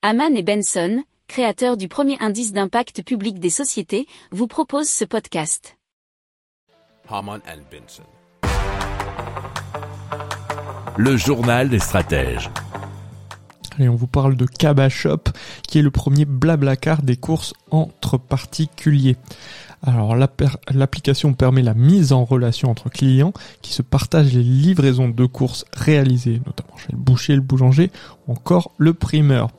Haman et Benson, créateurs du premier indice d'impact public des sociétés, vous proposent ce podcast. Haman and Benson. Le journal des stratèges. Et on vous parle de Kabashop, qui est le premier blablacar des courses entre particuliers. Alors l'application permet la mise en relation entre clients qui se partagent les livraisons de courses réalisées, notamment chez le boucher, le boulanger ou encore le primeur.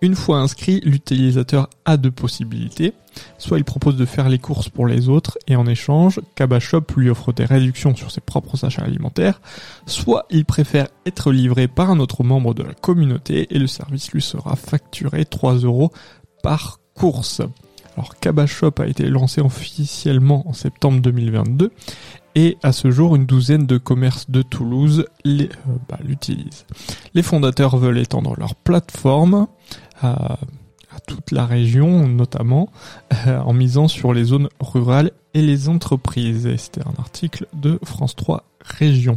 Une fois inscrit, l'utilisateur a deux possibilités. Soit il propose de faire les courses pour les autres et en échange, Kabashop lui offre des réductions sur ses propres achats alimentaires, soit il préfère être livré par un autre membre de la communauté et le service lui sera facturé 3 euros par course. Alors Kabashop a été lancé officiellement en septembre 2022 et à ce jour une douzaine de commerces de Toulouse euh, bah, l'utilisent. Les fondateurs veulent étendre leur plateforme à, toute la région notamment euh, en misant sur les zones rurales et les entreprises. C'était un article de France 3 Région.